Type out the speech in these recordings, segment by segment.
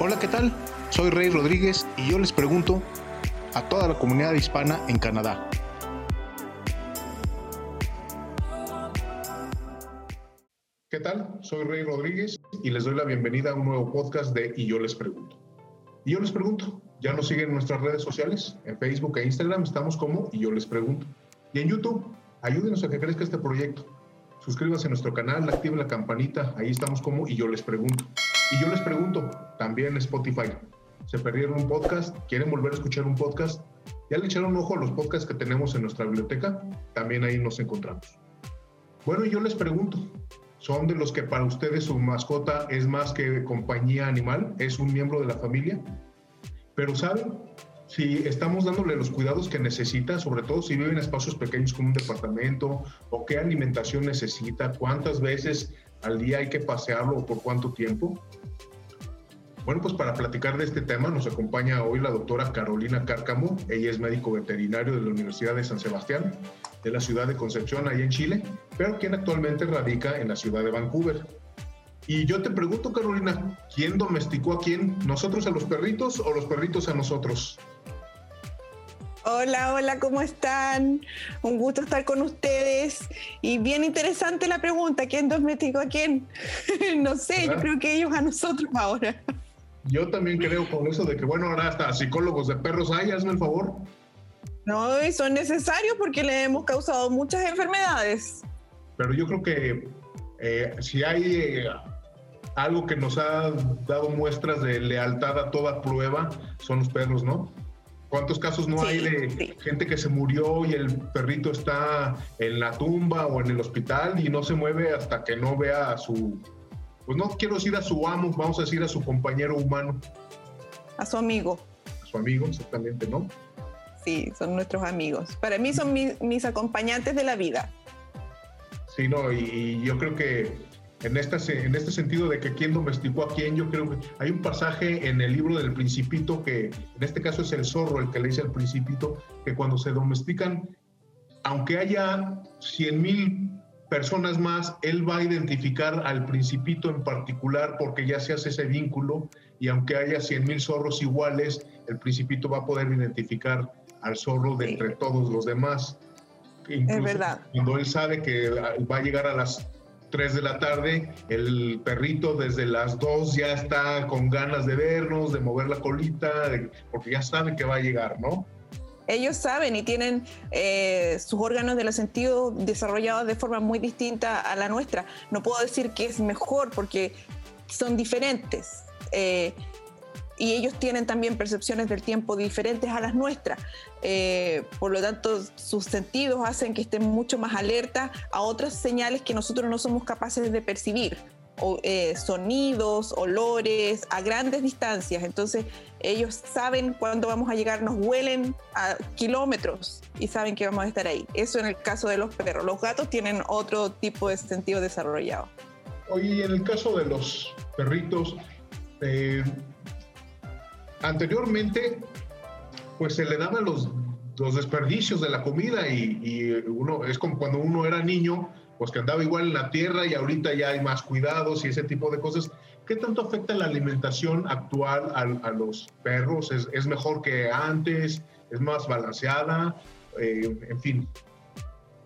Hola, ¿qué tal? Soy Rey Rodríguez y yo les pregunto a toda la comunidad hispana en Canadá. ¿Qué tal? Soy Rey Rodríguez y les doy la bienvenida a un nuevo podcast de Y yo les pregunto. Y yo les pregunto, ¿ya nos siguen en nuestras redes sociales? En Facebook e Instagram estamos como Y yo les pregunto. Y en YouTube, ayúdenos a que crezca este proyecto. Suscríbanse a nuestro canal, activen la campanita, ahí estamos como Y yo les pregunto. Y yo les pregunto, también Spotify, ¿se perdieron un podcast? ¿Quieren volver a escuchar un podcast? ¿Ya le echaron un ojo a los podcasts que tenemos en nuestra biblioteca? También ahí nos encontramos. Bueno, yo les pregunto, ¿son de los que para ustedes su mascota es más que compañía animal? ¿Es un miembro de la familia? Pero ¿saben? Si estamos dándole los cuidados que necesita, sobre todo si vive en espacios pequeños como un departamento, o qué alimentación necesita, cuántas veces al día hay que pasearlo o por cuánto tiempo. Bueno, pues para platicar de este tema nos acompaña hoy la doctora Carolina Cárcamo. Ella es médico veterinario de la Universidad de San Sebastián, de la ciudad de Concepción, ahí en Chile, pero quien actualmente radica en la ciudad de Vancouver. Y yo te pregunto, Carolina, ¿quién domesticó a quién? ¿Nosotros a los perritos o los perritos a nosotros? Hola, hola, ¿cómo están? Un gusto estar con ustedes. Y bien interesante la pregunta, ¿quién domesticó a quién? no sé, yo creo que ellos a nosotros ahora. Yo también creo con eso de que, bueno, ahora hasta psicólogos de perros hay, hazme el favor. No, y son necesarios porque le hemos causado muchas enfermedades. Pero yo creo que eh, si hay eh, algo que nos ha dado muestras de lealtad a toda prueba, son los perros, ¿no? ¿Cuántos casos no hay de gente que se murió y el perrito está en la tumba o en el hospital y no se mueve hasta que no vea a su, pues no quiero decir a su amo, vamos a decir a su compañero humano. A su amigo. A su amigo, exactamente, ¿no? Sí, son nuestros amigos. Para mí son mis, acompañantes de la vida. Sí, no, y yo creo que en, en este sentido de que quién domesticó a quién, yo creo que hay un pasaje en el libro del principito que en este caso es el zorro el que le dice al principito que cuando se domestican, aunque haya 100 mil personas más, él va a identificar al principito en particular porque ya se hace ese vínculo y aunque haya 100 mil zorros iguales, el principito va a poder identificar al zorro de entre todos los demás. es verdad. Cuando él sabe que va a llegar a las 3 de la tarde, el perrito desde las 2 ya está con ganas de vernos, de mover la colita, porque ya sabe que va a llegar, ¿no? Ellos saben y tienen eh, sus órganos de los sentidos desarrollados de forma muy distinta a la nuestra. No puedo decir que es mejor porque son diferentes. Eh, y ellos tienen también percepciones del tiempo diferentes a las nuestras. Eh, por lo tanto, sus sentidos hacen que estén mucho más alerta a otras señales que nosotros no somos capaces de percibir. O, eh, sonidos, olores, a grandes distancias. Entonces, ellos saben cuándo vamos a llegar, nos huelen a kilómetros y saben que vamos a estar ahí. Eso en el caso de los perros. Los gatos tienen otro tipo de sentido desarrollado. Oye, en el caso de los perritos, eh, anteriormente, pues se le daban los, los desperdicios de la comida y, uno, es como cuando uno era niño, pues que andaba igual en la tierra y ahorita ya hay más cuidados y ese tipo de cosas. ¿Qué tanto afecta la alimentación actual a, los perros? ¿Es, mejor que antes? ¿Es más balanceada? Eh, en fin.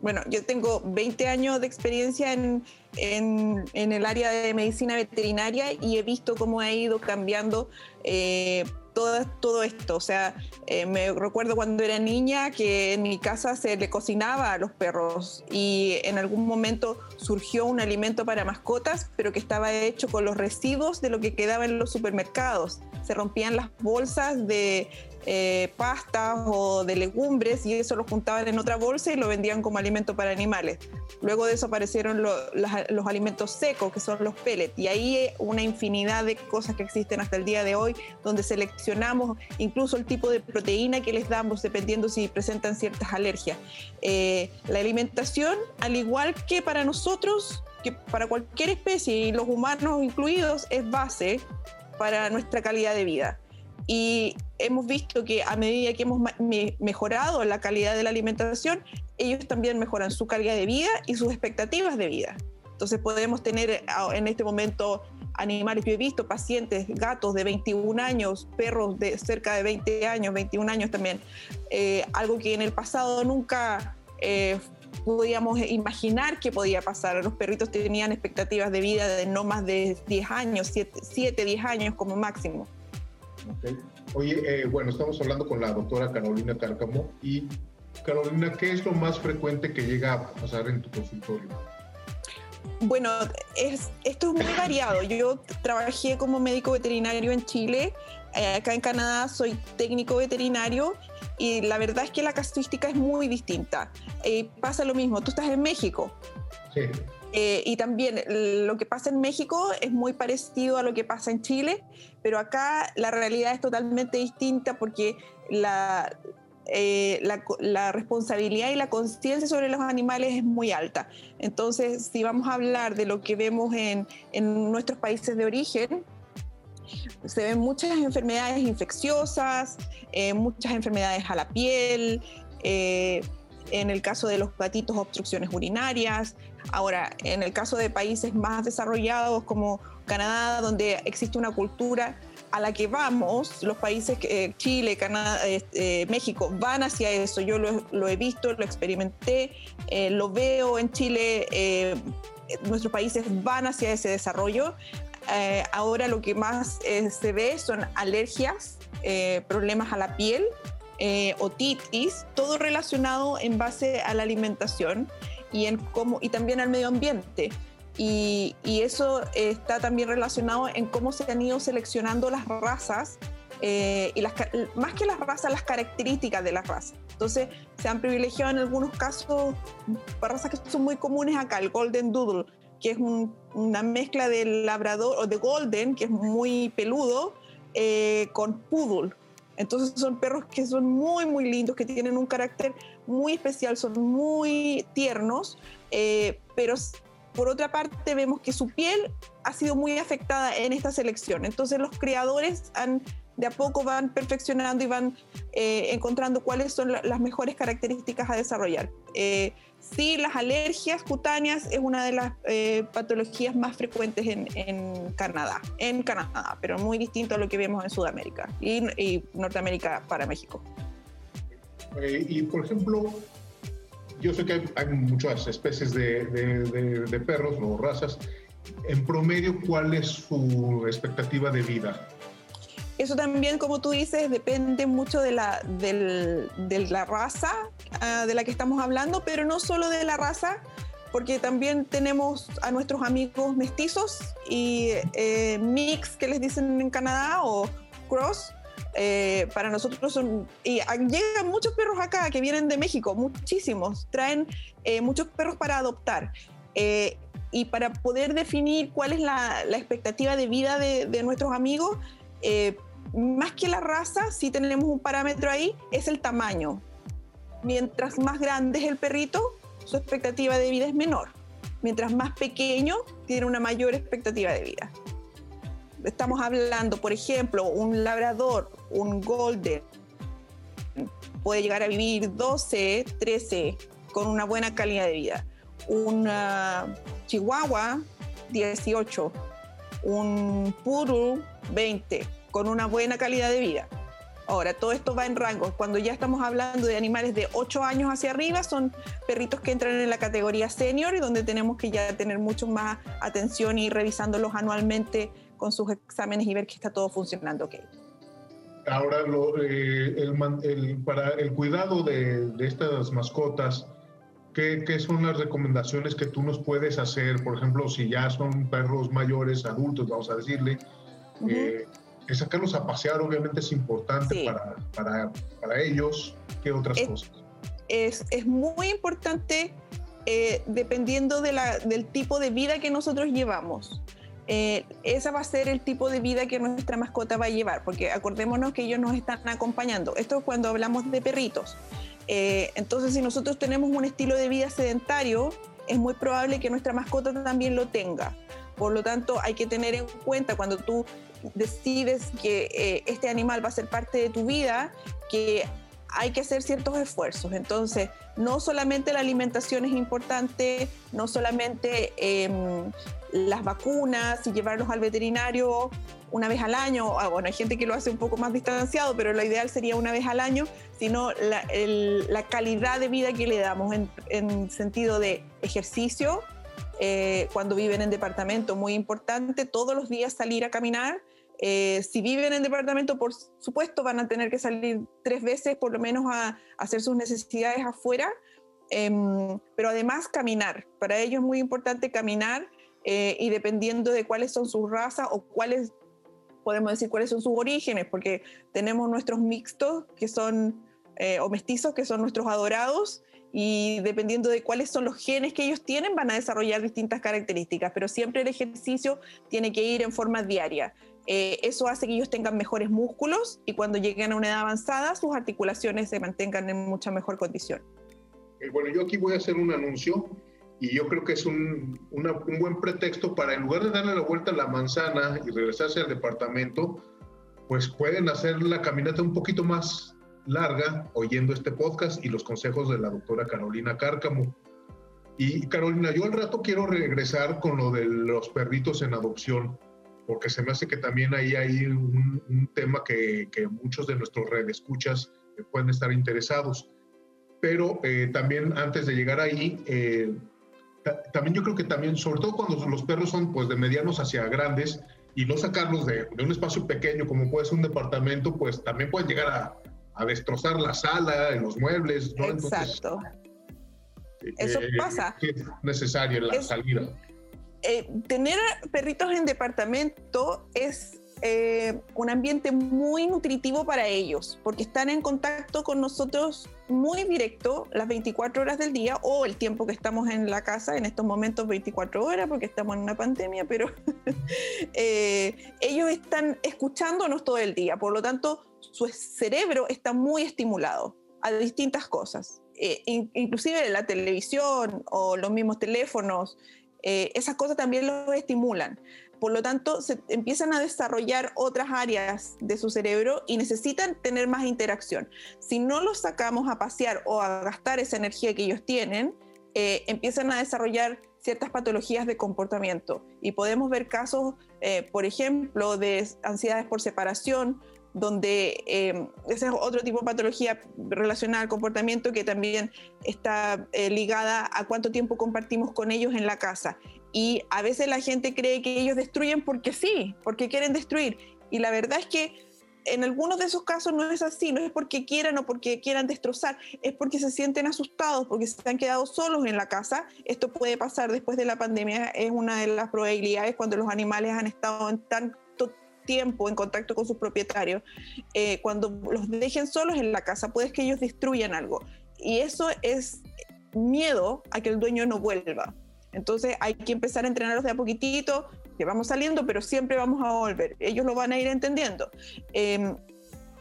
Bueno, yo tengo 20 años de experiencia en, en, en, el área de medicina veterinaria y he visto cómo ha ido cambiando eh, todo, esto. O sea, eh, me recuerdo cuando era niña que en mi casa se le cocinaba a los perros y en algún momento surgió un alimento para mascotas, pero que estaba hecho con los residuos de lo que quedaba en los supermercados. Se rompían las bolsas de eh, pastas o de legumbres y eso lo juntaban en otra bolsa y lo vendían como alimento para animales. Luego de eso aparecieron los alimentos secos, que son los pellets, y ahí una infinidad de cosas que existen hasta el día de hoy, donde seleccionamos incluso el tipo de proteína que les damos dependiendo si presentan ciertas alergias. Eh, la alimentación, al igual que para nosotros, que para cualquier especie, y los humanos incluidos, es base para nuestra calidad de vida. Y hemos visto que a medida que hemos mejorado la calidad de la alimentación, ellos también mejoran su calidad de vida y sus expectativas de vida. Entonces podemos tener ah, en este momento animales. Yo he visto pacientes, gatos de 21 años, perros de cerca de 20 años, 21 años también, eh, algo que en el pasado nunca eh, podíamos imaginar que podía pasar. Los perritos tenían expectativas de vida de no más de 10 años, 7, 10 años como máximo. Oye, eh, bueno, estamos hablando con la doctora Carolina Cárcamo y Carolina, ¿qué es lo más frecuente que llega a pasar en tu consultorio? Bueno, es, esto es muy variado. Yo trabajé como médico veterinario en Chile, eh, acá en Canadá soy técnico veterinario y la verdad es que la casuística es muy distinta. Eh, pasa lo mismo, tú estás en México. Sí. Eh, y también lo que pasa en México es muy parecido a lo que pasa en Chile, pero acá la realidad es totalmente distinta porque la, eh, la, responsabilidad y la conciencia sobre los animales es muy alta. Entonces, si vamos a hablar de lo que vemos en, nuestros países de origen, se ven muchas enfermedades infecciosas, eh, muchas enfermedades a la piel, eh, en el caso de los gatitos, obstrucciones urinarias. Ahora, en el caso de países más desarrollados como Canadá, donde existe una cultura a la que vamos, los países, eh, Chile, Canadá, este, México, van hacia eso. Yo lo, he visto, lo experimenté, eh, lo veo en Chile, eh, nuestros países van hacia ese desarrollo. Ahora lo que más se ve son alergias, problemas a la piel, otitis, todo relacionado en base a la alimentación y, en cómo, y también al medio ambiente. Y, eso está también relacionado en cómo se han ido seleccionando las razas eh, y las, más que las razas, las características de las razas. Entonces, se han privilegiado en algunos casos razas que son muy comunes acá, el Golden Doodle, que es una mezcla del labrador o de Golden, que es muy peludo, eh, con Poodle. Entonces son perros que son muy, muy lindos, que tienen un carácter muy especial, son muy tiernos, eh, pero por otra parte, vemos que su piel ha sido muy afectada en esta selección. Entonces, los creadores han, de a poco van perfeccionando y van eh, encontrando cuáles son las mejores características a desarrollar. Eh, sí, las alergias cutáneas es una de las eh, patologías más frecuentes en, Canadá, en Canadá, pero muy distinto a lo que vemos en Sudamérica y, y Norteamérica para México. y por ejemplo, yo sé que hay, muchas especies de, perros o razas. En promedio, ¿cuál es su expectativa de vida? Eso también, como tú dices, depende mucho de la, de la raza ah, de la que estamos hablando, pero no solo de la raza, porque también tenemos a nuestros amigos mestizos y eh, mix que les dicen en Canadá o cross, eh, para nosotros son, y llegan muchos perros acá que vienen de México, muchísimos, traen eh, muchos perros para adoptar. Eh, y para poder definir cuál es la, expectativa de vida de, de nuestros amigos, más que la raza, si tenemos un parámetro ahí, es el tamaño. Mientras más grande es el perrito, su expectativa de vida es menor. Mientras más pequeño, tiene una mayor expectativa de vida estamos hablando, por ejemplo, un labrador, un golden, puede llegar a vivir 12, 13 con una buena calidad de vida. Un chihuahua, 18. Un poodle, 20, con una buena calidad de vida. Ahora, todo esto va en rango. Cuando ya estamos hablando de animales de 8 años hacia arriba, son perritos que entran en la categoría senior y donde tenemos que ya tener mucho más atención y revisándolos anualmente con sus exámenes y ver que está todo funcionando ok. Ahora, eh, el, para el cuidado de, estas mascotas, ¿qué, ¿qué, son las recomendaciones que tú nos puedes hacer? Por ejemplo, si ya son perros mayores, adultos, vamos a decirle, eh, sacarlos a pasear obviamente es importante para, para, para, ellos. ¿Qué otras cosas? Es, es, muy importante eh, dependiendo de la, del tipo de vida que nosotros llevamos. Eh, esa va a ser el tipo de vida que nuestra mascota va a llevar, porque acordémonos que ellos nos están acompañando. Esto es cuando hablamos de perritos. Eh, entonces, si nosotros tenemos un estilo de vida sedentario, es muy probable que nuestra mascota también lo tenga. Por lo tanto, hay que tener en cuenta cuando tú decides que eh, este animal va a ser parte de tu vida, que hay que hacer ciertos esfuerzos. Entonces, no solamente la alimentación es importante, no solamente em, las vacunas y llevarlos al veterinario una vez al año, ah, bueno, hay gente que lo hace un poco más distanciado, pero lo ideal sería una vez al año, sino la, calidad de vida que le damos en, sentido de ejercicio, eh, cuando viven en departamento, muy importante, todos los días salir a caminar. Eh, si viven en departamento, por supuesto, van a tener que salir tres veces por lo menos a, hacer sus necesidades afuera, em, pero además caminar. Para ellos es muy importante caminar eh, y dependiendo de cuáles son sus razas o cuáles, podemos decir cuáles son sus orígenes, porque tenemos nuestros mixtos que son, eh, o mestizos que son nuestros adorados, y dependiendo de cuáles son los genes que ellos tienen, van a desarrollar distintas características, pero siempre el ejercicio tiene que ir en forma diaria. Eh, eso hace que ellos tengan mejores músculos y cuando lleguen a una edad avanzada, sus articulaciones se mantengan en mucha mejor condición. Eh, bueno, yo aquí voy a hacer un anuncio y yo creo que es un, un buen pretexto para, en lugar de darle la vuelta a la manzana y regresarse al departamento, pues pueden hacer la caminata un poquito más larga oyendo este podcast y los consejos de la doctora Carolina Cárcamo. Y Carolina, yo al rato quiero regresar con lo de los perritos en adopción porque se me hace que también ahí hay un, tema que, muchos de nuestros escuchas eh, pueden estar interesados. Pero eh, también antes de llegar ahí, eh, también yo creo que también, sobre todo cuando los perros son pues de medianos hacia grandes y no sacarlos de, un espacio pequeño como puede ser un departamento, pues también pueden llegar a, a destrozar la sala, en los muebles. ¿no? Exacto. Eso pasa. Es necesario la salida. Eh, tener perritos en departamento es eh, un ambiente muy nutritivo para ellos, porque están en contacto con nosotros muy directo las 24 horas del día o el tiempo que estamos en la casa, en estos momentos 24 horas, porque estamos en una pandemia, pero eh, ellos están escuchándonos todo el día, por lo tanto su cerebro está muy estimulado a distintas cosas. inclusive la televisión o los mismos teléfonos, eh, esas cosas también los estimulan. Por lo tanto, se empiezan a desarrollar otras áreas de su cerebro y necesitan tener más interacción. Si no los sacamos a pasear o a gastar esa energía que ellos tienen, eh, empiezan a desarrollar ciertas patologías de comportamiento. Y podemos ver casos, eh, por ejemplo, de ansiedades por separación, donde eh, ese es otro tipo de patología relacionada al comportamiento que también está eh, ligada a cuánto tiempo compartimos con ellos en la casa. Y a veces la gente cree que ellos destruyen porque sí, porque quieren destruir. Y la verdad es que en algunos de esos casos no es así, no es porque quieran o porque quieran destrozar, es porque se sienten asustados, porque se han quedado solos en la casa. Esto puede pasar después de la pandemia, es una de las probabilidades cuando los animales han estado en tan tiempo en contacto con sus propietarios, eh, cuando los dejen solos en la casa, puede que ellos destruyan algo. Y eso es miedo a que el dueño no vuelva. Entonces hay que empezar a entrenarlos de a poquitito, que vamos saliendo, pero siempre vamos a volver. Ellos lo van a ir entendiendo. Em,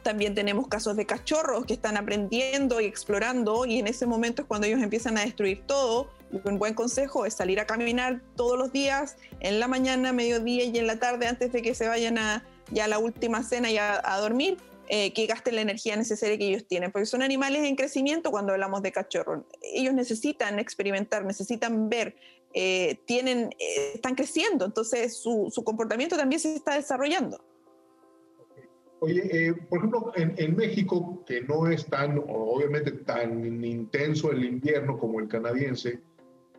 también tenemos casos de cachorros que están aprendiendo y explorando y en ese momento es cuando ellos empiezan a destruir todo. Un buen consejo es salir a caminar todos los días, en la mañana, mediodía y en la tarde antes de que se vayan a ya la última cena y a, dormir, eh, que gasten la energía necesaria que ellos tienen, porque son animales en crecimiento cuando hablamos de cachorros. Ellos necesitan experimentar, necesitan ver, eh, tienen, eh, están creciendo, entonces su, comportamiento también se está desarrollando. Oye, por ejemplo, en, México, que no es tan, obviamente, tan intenso el invierno como el canadiense,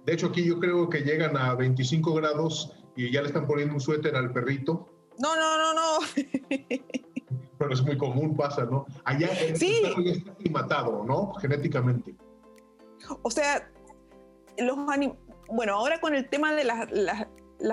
de hecho aquí yo creo que llegan a 25 grados y ya le están poniendo un suéter al perrito. No, no, no, no. Pero es muy común, pasa, ¿no? Allá sí. ya está matado, ¿no? Genéticamente. O sea, los bueno, ahora con el tema de las, las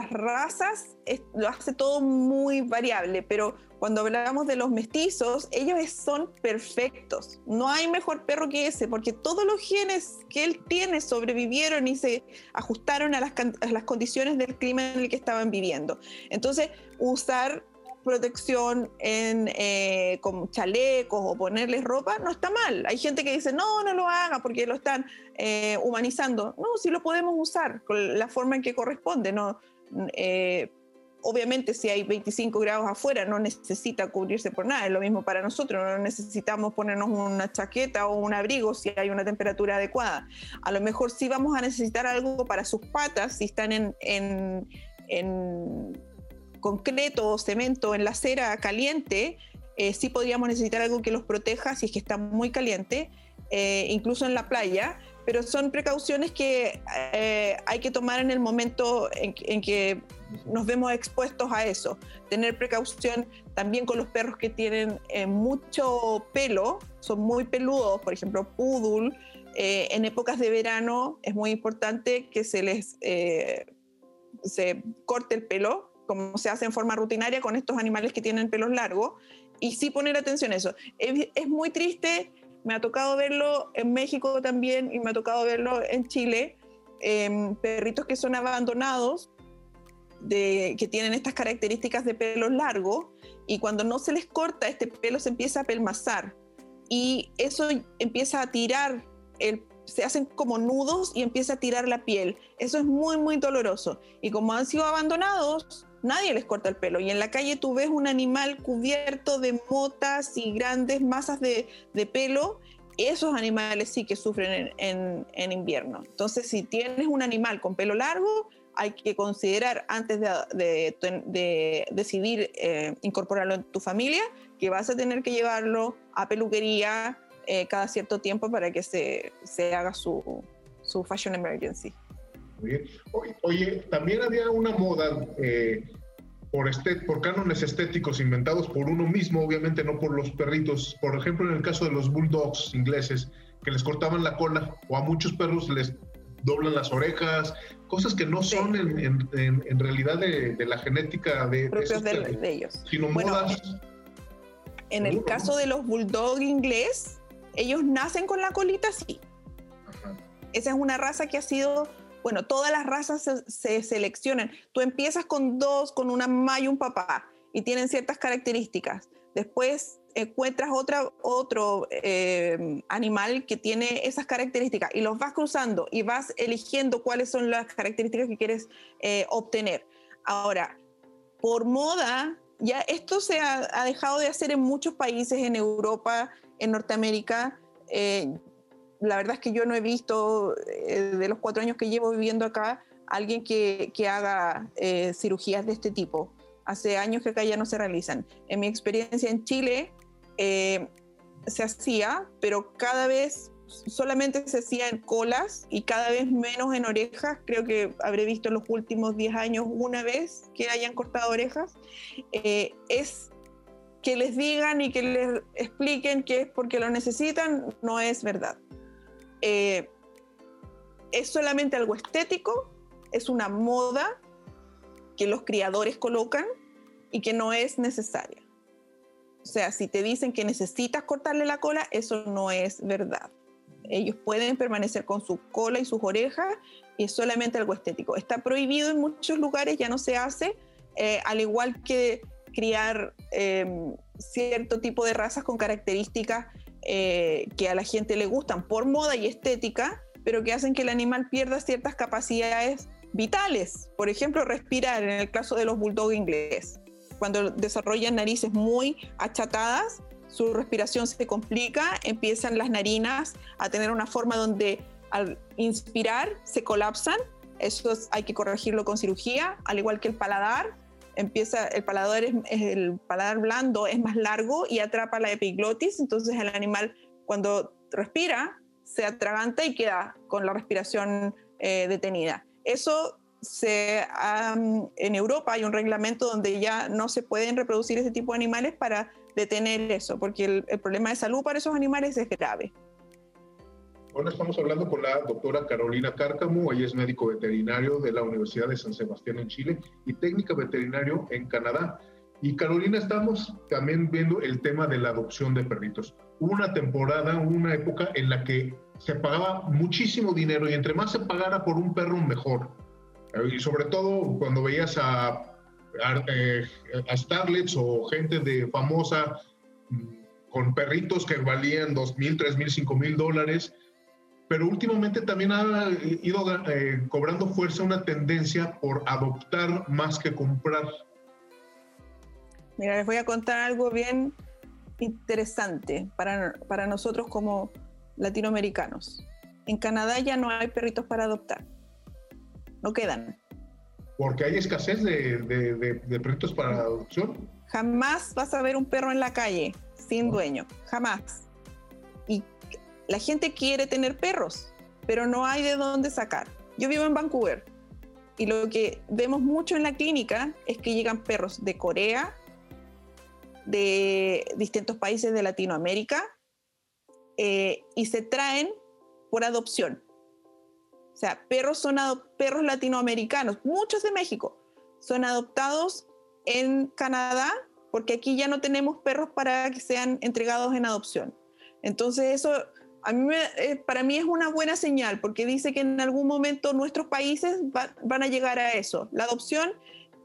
razas lo hace todo muy variable, pero cuando hablamos de los mestizos, ellos son perfectos. No hay mejor perro que ese, porque todos los genes que él tiene sobrevivieron y se ajustaron a las, las condiciones del clima en el que estaban viviendo. Entonces, usar protección en, eh, con chalecos o ponerles ropa, no está mal. Hay gente que dice, no, no lo haga porque lo están eh, humanizando. No, sí lo podemos usar con la forma en que corresponde. No, eh, obviamente si hay 25 grados afuera no necesita cubrirse por nada, es lo mismo para nosotros, no necesitamos ponernos una chaqueta o un abrigo si hay una temperatura adecuada. A lo mejor sí vamos a necesitar algo para sus patas si están en, en, en concreto o cemento en la acera caliente, eh, sí podríamos necesitar algo que los proteja si es que está muy caliente, eh, incluso en la playa, pero son precauciones que eh, hay que tomar en el momento en, que nos vemos expuestos a eso. Tener precaución también con los perros que tienen mucho pelo, son muy peludos, por ejemplo, poodle. en épocas de verano es muy importante que se les se corte el pelo, como se hace en forma rutinaria con estos animales que tienen pelos largos, y sí poner atención a eso. Es, muy triste, me ha tocado verlo en México también y me ha tocado verlo en Chile, em, perritos que son abandonados, que tienen estas características de pelo largo y cuando no se les corta este pelo se empieza a pelmazar y eso empieza a tirar se hacen como nudos y empieza a tirar la piel. Eso es muy, muy doloroso. Y como han sido abandonados, nadie les corta el pelo. Y en la calle tú ves un animal cubierto de motas y grandes masas de, pelo. Esos animales sí que sufren en, invierno. Entonces, si tienes un animal con pelo largo, hay que considerar antes de, decidir eh, incorporarlo en tu familia que vas a tener que llevarlo a peluquería eh, cada cierto tiempo para que se, se haga su, su fashion emergency. Oye, también había una moda eh, por, este, por cánones estéticos inventados por uno mismo, obviamente no por los perritos. Por ejemplo, en el caso de los bulldogs ingleses, que les cortaban la cola, o a muchos perros les doblan las orejas, cosas que no son en, en, realidad de, de, la genética de, de, ellos, sino modas. En el caso de los bulldog inglés, ellos nacen con la colita, sí. Esa es una raza que ha sido bueno, todas las razas se, seleccionan. Tú empiezas con dos, con una mamá y un papá, y tienen ciertas características. Después encuentras otro eh, animal que tiene esas características y los vas cruzando y vas eligiendo cuáles son las características que quieres eh, obtener. Ahora, por moda, ya esto se ha, dejado de hacer en muchos países, en Europa, en Norteamérica. Eh, la verdad es que yo no he visto, eh, de los cuatro años que llevo viviendo acá, alguien que, que haga eh, cirugías de este tipo. Hace años que acá ya no se realizan. En mi experiencia en Chile eh, se hacía, pero cada vez solamente se hacía en colas y cada vez menos en orejas. Creo que habré visto en los últimos 10 años una vez que hayan cortado orejas. es que les digan y que les expliquen que es porque lo necesitan, no es verdad. Eh, es solamente algo estético, es una moda que los criadores colocan y que no es necesaria. O sea, si te dicen que necesitas cortarle la cola, eso no es verdad. Ellos pueden permanecer con su cola y sus orejas y es solamente algo estético. Está prohibido en muchos lugares, ya no se hace, eh, al igual que criar em, cierto tipo de razas con características eh, que a la gente le gustan por moda y estética, pero que hacen que el animal pierda ciertas capacidades vitales. Por ejemplo, respirar, en el caso de los bulldog inglés. Cuando desarrollan narices muy achatadas, su respiración se complica, empiezan las narinas a tener una forma donde al inspirar se colapsan. Eso hay que corregirlo con cirugía, al igual que el paladar empieza, el paladar, es, el paladar blando es más largo y atrapa la epiglotis, entonces el animal cuando respira se atraganta y queda con la respiración eh, detenida. Eso se, en Europa hay un reglamento donde ya no se pueden reproducir ese tipo de animales para detener eso, porque el problema de salud para esos animales es grave. Bueno, estamos hablando con la doctora Carolina Cárcamo, ella es médico veterinario de la Universidad de San Sebastián en Chile y técnica veterinario en Canadá. Y Carolina, estamos también viendo el tema de la adopción de perritos. Hubo una temporada, una época en la que se pagaba muchísimo dinero y entre más se pagara por un perro, mejor. Y sobre todo cuando veías a, a, eh, a starlets o gente de famosa mm, con perritos que valían dos mil, tres mil, cinco mil dólares pero últimamente también ha ido eh, cobrando fuerza una tendencia por adoptar más que comprar. Mira, les voy a contar algo bien interesante para, para nosotros como latinoamericanos. En Canadá ya no hay perritos para adoptar. No quedan. Porque hay escasez de, de, perritos para adopción. Jamás vas a ver un perro en la calle sin dueño. Jamás. La gente quiere tener perros, pero no hay de dónde sacar. Yo vivo en Vancouver y lo que vemos mucho en la clínica es que llegan perros de Corea, de distintos países de Latinoamérica eh, y se traen por adopción. O sea, perros son perros latinoamericanos, muchos de México, son adoptados en Canadá porque aquí ya no tenemos perros para que sean entregados en adopción. Entonces eso a mí eh, para mí es una buena señal porque dice que en algún momento nuestros países van a llegar a eso. La adopción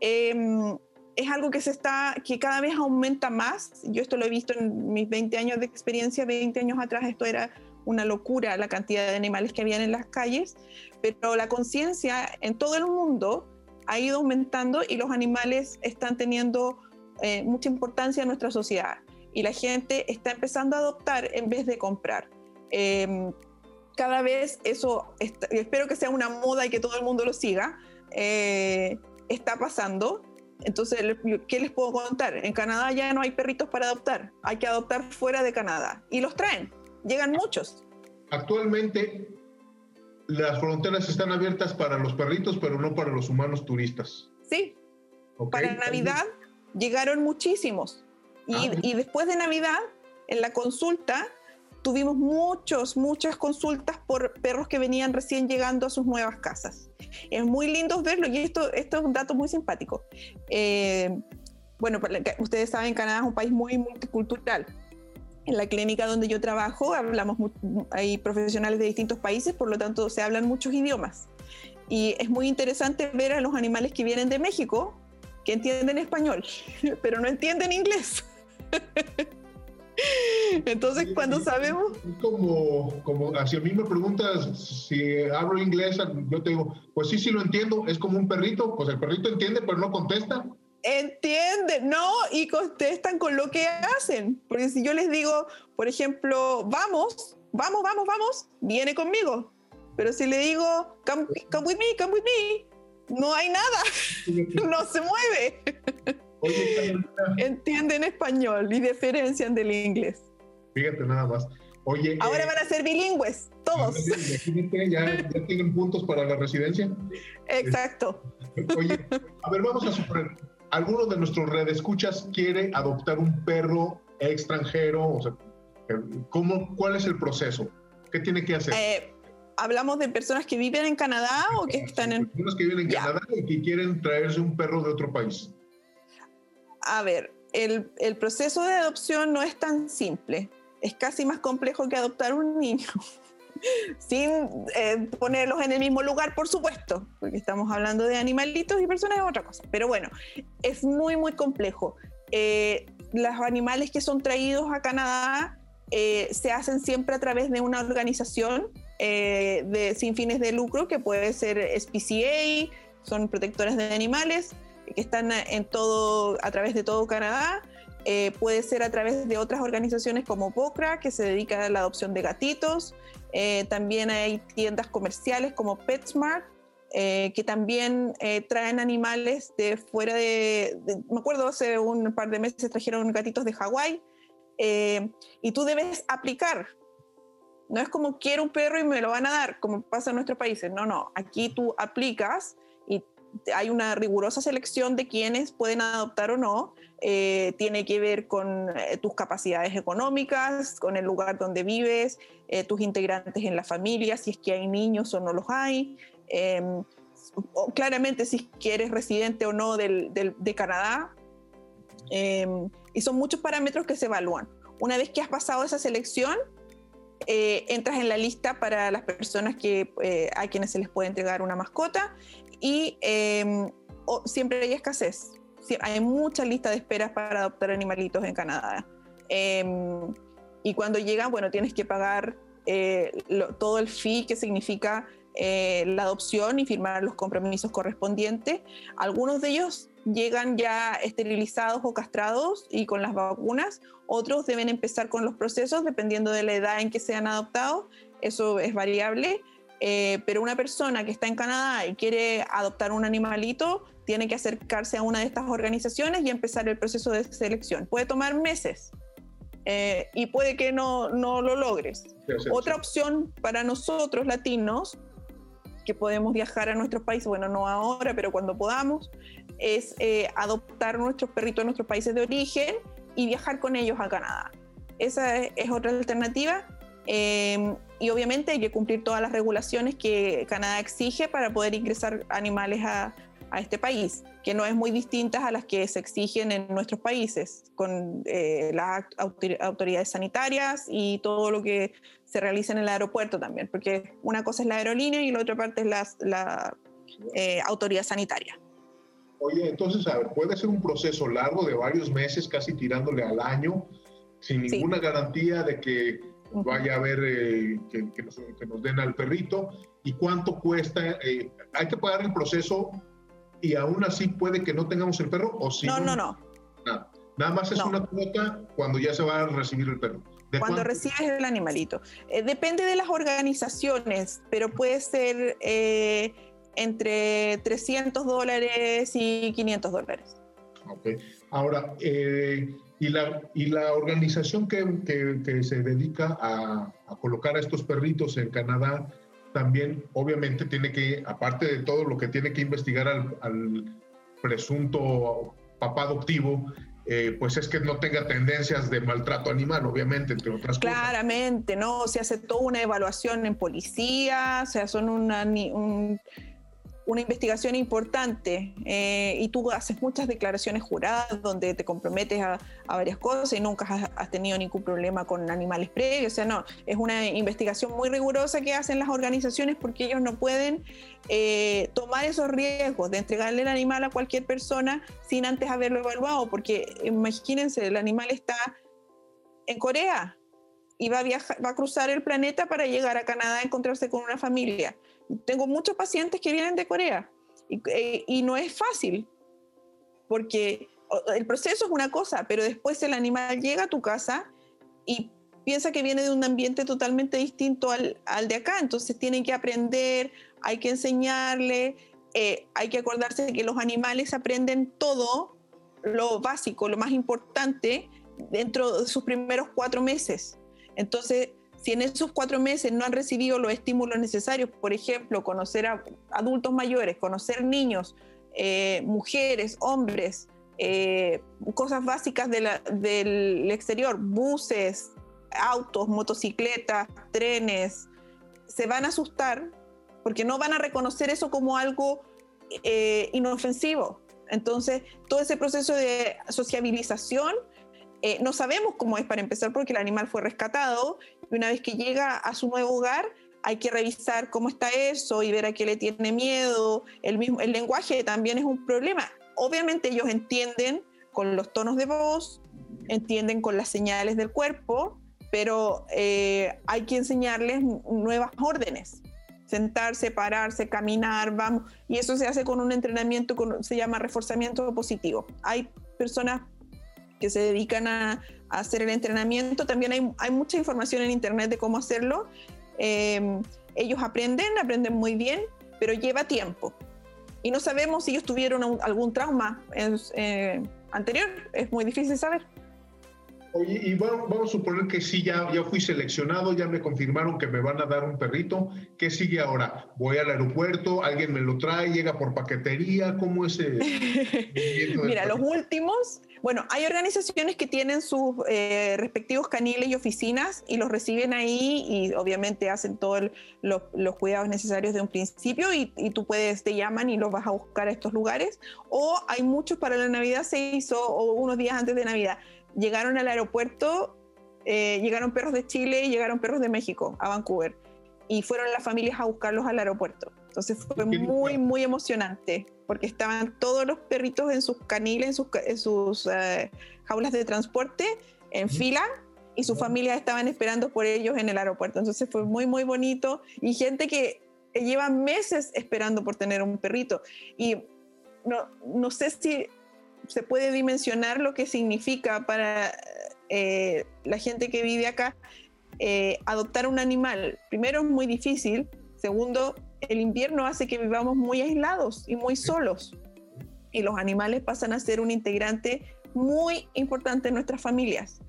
em, es algo que se está, que cada vez aumenta más. Yo esto lo he visto en mis 20 años de experiencia, 20 años atrás esto era una locura la cantidad de animales que habían en las calles, pero la conciencia en todo el mundo ha ido aumentando y los animales están teniendo eh, mucha importancia en nuestra sociedad y la gente está empezando a adoptar en vez de comprar. Em, cada vez eso, espero que sea una moda y que todo el mundo lo siga, eh, está pasando entonces, ¿qué les puedo contar? En Canadá ya no hay perritos para adoptar, hay que adoptar fuera de Canadá. Y los traen, llegan muchos. Actualmente, las fronteras están abiertas para los perritos, pero no para los humanos turistas. Sí. Para Navidad llegaron muchísimos. Y, ah, y después de Navidad, en la consulta, tuvimos muchos, muchas consultas por perros que venían recién llegando a sus nuevas casas. Es muy lindo verlo y esto, esto es un dato muy simpático. Eh, bueno, ustedes saben, Canadá es un país muy multicultural. En la clínica donde yo trabajo hablamos, hay profesionales de distintos países, por lo tanto se hablan muchos idiomas. Y es muy interesante ver a los animales que vienen de México, que entienden español, pero no entienden inglés. Entonces, cuando sabemos... como, como, si a mí me preguntas si hablo inglés, yo te digo, pues sí, sí lo entiendo, es como un perrito, pues el perrito entiende, pero no contesta. Entiende, no, y contestan con lo que hacen. Porque si yo les digo, por ejemplo, vamos, vamos, vamos, vamos, viene conmigo. Pero si le digo, come, come with me, come with me, no hay nada, no se mueve. Entienden español y diferencian del inglés. Fíjate nada más. Oye, Ahora eh, van a ser bilingües, todos. ¿Ya, ¿Ya, tienen puntos para la residencia? Exacto. Oye, a ver, vamos a suponer, ¿alguno de nuestros redescuchas quiere adoptar un perro extranjero? O sea, ¿cómo, ¿cuál es el proceso? ¿Qué tiene que hacer? Eh, ¿Hablamos de personas que viven en Canadá o que están en...? Personas que viven en Canadá y que quieren traerse un perro de otro país a ver, el, proceso de adopción no es tan simple. Es casi más complejo que adoptar un niño. Sin eh, ponerlos en el mismo lugar, por supuesto, porque estamos hablando de animalitos y personas es otra cosa. Pero bueno, es muy, muy complejo. Eh, los animales que son traídos a Canadá eh, se hacen siempre a través de una organización de, sin fines de lucro, que puede ser SPCA, son protectores de animales, que están en todo, a través de todo Canadá. Eh, puede ser a través de otras organizaciones como POCRA, que se dedica a la adopción de gatitos. Eh, también hay tiendas comerciales como PetSmart, eh, que también traen animales de fuera de, Me acuerdo, hace un par de meses trajeron gatitos de Hawái. y tú debes aplicar. No es como quiero un perro y me lo van a dar, como pasa en nuestros países. No, no. Aquí tú aplicas hay una rigurosa selección de quienes pueden adoptar o no. Eh, tiene que ver con eh, tus capacidades económicas, con el lugar donde vives, eh, tus integrantes en la familia, si es que hay niños o no los hay. Em, claramente si eres residente o no del, de Canadá. Em, y son muchos parámetros que se evalúan. Una vez que has pasado esa selección, entras en la lista para las personas que, a quienes se les puede entregar una mascota y em, siempre hay escasez. hay mucha lista de esperas para adoptar animalitos en Canadá. Em, y cuando llegan, bueno, tienes que pagar eh, todo el fee que significa eh, la adopción y firmar los compromisos correspondientes. Algunos de ellos llegan ya esterilizados o castrados y con las vacunas. Otros deben empezar con los procesos dependiendo de la edad en que sean adoptados. Eso es variable. Eh, pero una persona que está en Canadá y quiere adoptar un animalito tiene que acercarse a una de estas organizaciones y empezar el proceso de selección. Puede tomar meses eh, y puede que no, no lo logres. Otra opción para nosotros latinos que podemos viajar a nuestros países, bueno, no ahora, pero cuando podamos, es eh, adoptar nuestros perritos en nuestros países de origen y viajar con ellos a Canadá. Esa es, otra alternativa. Em, y obviamente hay que cumplir todas las regulaciones que Canadá exige para poder ingresar animales a, a este país, que no es muy distintas a las que se exigen en nuestros países, con eh, las autoridades sanitarias y todo lo que se realiza en el aeropuerto también, porque una cosa es la aerolínea y la otra parte es la, la eh, autoridad sanitaria. Oye, entonces, a ver, puede ser un proceso largo de varios meses, casi tirándole al año, sin ninguna garantía de que vaya a haber eh, que, que, nos, den al perrito. ¿Y cuánto cuesta? ¿Hay que pagar el proceso y aún así puede que no tengamos el perro o si no, no, no. Nada, nada más es una cuota cuando ya se va a recibir el perro. Cuando recibes el animalito. Eh, depende de las organizaciones, pero puede ser eh, entre 300 dólares y 500 dólares. Ok. Ahora, eh, y, la, y la organización que, que, se dedica a, a, colocar a estos perritos en Canadá, también obviamente tiene que, aparte de todo lo que tiene que investigar al, presunto papá adoptivo, eh, pues es que no tenga tendencias de maltrato animal, obviamente, entre otras cosas. Claramente, ¿no? Se hace toda una evaluación en policía, o sea, son una, un, una investigación importante eh, y tú haces muchas declaraciones juradas donde te comprometes a, varias cosas y nunca has, tenido ningún problema con animales previos. O sea, no, es una investigación muy rigurosa que hacen las organizaciones porque ellos no pueden eh, tomar esos riesgos de entregarle el animal a cualquier persona sin antes haberlo evaluado. Porque imagínense, el animal está en Corea y va a, viajar, va a cruzar el planeta para llegar a Canadá a encontrarse con una familia tengo muchos pacientes que vienen de Corea eh, y, no es fácil, porque el proceso es una cosa, pero después el animal llega a tu casa y piensa que viene de un ambiente totalmente distinto al, de acá, entonces tienen que aprender, hay que enseñarle, eh, hay que acordarse de que los animales aprenden todo lo básico, lo más importante, dentro de sus primeros cuatro meses. Entonces, si en esos cuatro meses no han recibido los estímulos necesarios, por ejemplo, conocer a adultos mayores, conocer niños, eh, mujeres, hombres, eh, cosas básicas del exterior, buses, autos, motocicletas, trenes, se van a asustar porque no van a reconocer eso como algo eh, inofensivo. Entonces, todo ese proceso de sociabilización eh, no sabemos cómo es para empezar porque el animal fue rescatado y una vez que llega a su nuevo hogar hay que revisar cómo está eso y ver a qué le tiene miedo. El, mismo, el lenguaje también es un problema. Obviamente ellos entienden con los tonos de voz, entienden con las señales del cuerpo, pero eh, hay que enseñarles nuevas órdenes. Sentarse, pararse, caminar, vamos. Y eso se hace con un entrenamiento, se llama reforzamiento positivo. Hay personas que se dedican a, hacer el entrenamiento. También hay, hay, mucha información en Internet de cómo hacerlo. Em, ellos aprenden, aprenden muy bien, pero lleva tiempo. Y no sabemos si ellos tuvieron algún trauma eh, anterior. Es muy difícil saber. Oye, y bueno, vamos a suponer que sí, ya, ya fui seleccionado, ya me confirmaron que me van a dar un perrito. ¿Qué sigue ahora? ¿Voy al aeropuerto? ¿Alguien me lo trae? ¿Llega por paquetería? ¿Cómo es el Mira, los últimos, bueno, hay organizaciones que tienen sus eh, respectivos caniles y oficinas y los reciben ahí y obviamente hacen todos los cuidados necesarios de un principio y, y, tú puedes, te llaman y los vas a buscar a estos lugares. O hay muchos para la Navidad se hizo, o unos días antes de Navidad llegaron al aeropuerto, eh, llegaron perros de Chile y llegaron perros de México a Vancouver. Y fueron las familias a buscarlos al aeropuerto. Entonces fue muy, muy emocionante, porque estaban todos los perritos en sus caniles, en sus, en sus eh, jaulas de transporte, en fila, y sus familias estaban esperando por ellos en el aeropuerto. Entonces fue muy, muy bonito. Y gente que lleva meses esperando por tener un perrito. Y no, no sé si se puede dimensionar lo que significa para eh, la gente que vive acá eh, adoptar un animal. Primero es muy difícil, segundo, el invierno hace que vivamos muy aislados y muy solos. Y los animales pasan a ser un integrante muy importante en nuestras familias.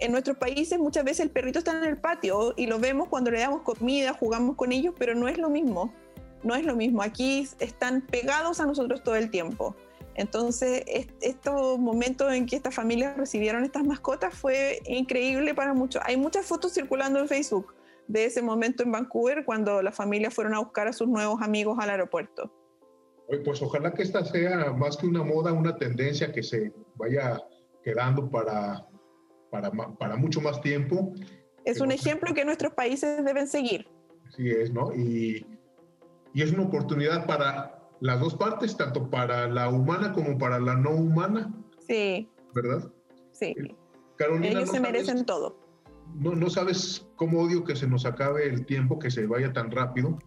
En nuestros países muchas veces el perrito está en el patio y lo vemos cuando le damos comida, jugamos con ellos, pero no es lo mismo. No es lo mismo. Aquí están pegados a nosotros todo el tiempo. Entonces, estos momentos en que estas familias recibieron estas mascotas fue increíble para muchos. Hay muchas fotos circulando en Facebook de ese momento en Vancouver cuando las familias fueron a buscar a sus nuevos amigos al aeropuerto. Pues ojalá que esta sea más que una moda, una tendencia que se vaya quedando para, para, para mucho más tiempo. Es un ejemplo que nuestros países deben seguir. Sí es, ¿no? Y, y es una oportunidad para las dos partes, tanto para la humana como para la no humana. Sí. ¿Verdad? Sí. Carolina, Ellos se merecen todo. No, no sabes cómo odio que se nos acabe el tiempo, que se vaya tan rápido.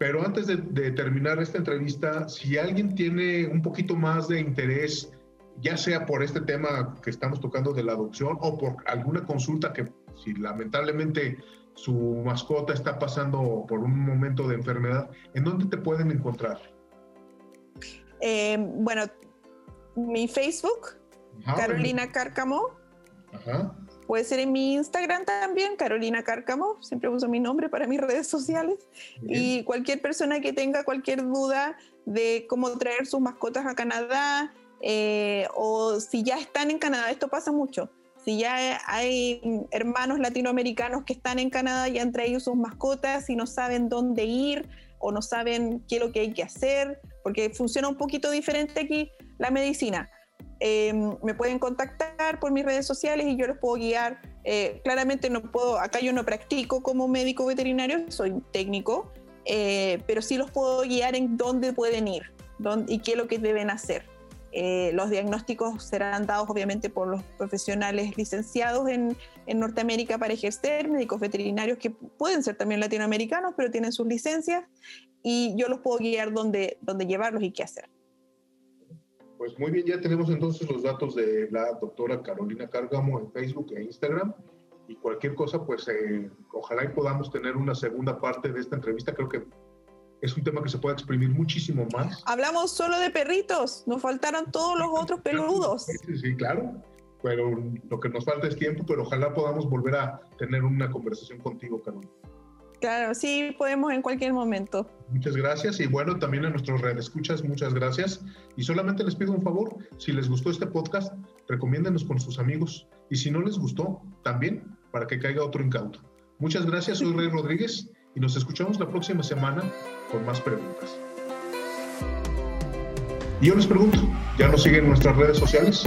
Pero antes de, terminar esta entrevista, si alguien tiene un poquito más de interés, ya sea por este tema que estamos tocando de la adopción o por alguna consulta que si lamentablemente su mascota está pasando por un momento de enfermedad, ¿en dónde te pueden encontrar? Eh, bueno, mi Facebook, Carolina Cárcamo. Puede ser en mi Instagram también, Carolina Cárcamo. Siempre uso mi nombre para mis redes sociales. Y cualquier persona que tenga cualquier duda de cómo traer sus mascotas a Canadá eh, o si ya están en Canadá, esto pasa mucho. Si ya hay hermanos latinoamericanos que están en Canadá y han traído sus mascotas y no saben dónde ir o no saben qué es lo que hay que hacer, porque funciona un poquito diferente aquí la medicina. Em, me pueden contactar por mis redes sociales y yo los puedo guiar. Eh, claramente no puedo, acá yo no practico como médico veterinario, soy técnico, eh, pero sí los puedo guiar en dónde pueden ir dónde, y qué es lo que deben hacer. Eh, los diagnósticos serán dados obviamente por los profesionales licenciados en, en, Norteamérica para ejercer, médicos veterinarios que pueden ser también latinoamericanos, pero tienen sus licencias y yo los puedo guiar dónde, dónde llevarlos y qué hacer. Pues muy bien, ya tenemos entonces los datos de la doctora Carolina Cárgamo en Facebook e Instagram y cualquier cosa, pues eh, ojalá y podamos tener una segunda parte de esta entrevista. Creo que es un tema que se puede exprimir muchísimo más. Hablamos solo de perritos, nos faltaron todos los otros peludos. Sí, sí, claro, pero lo que nos falta es tiempo, pero ojalá podamos volver a tener una conversación contigo, Carolina. Claro, sí, podemos en cualquier momento. Muchas gracias y bueno, también a nuestros escuchas, muchas gracias. Y solamente les pido un favor, si les gustó este podcast, recomiéndenos con sus amigos. Y si no les gustó, también para que caiga otro incauto. Muchas gracias, soy Rey Rodríguez y nos escuchamos la próxima semana con más preguntas. Y yo les pregunto, ¿ya nos siguen en nuestras redes sociales?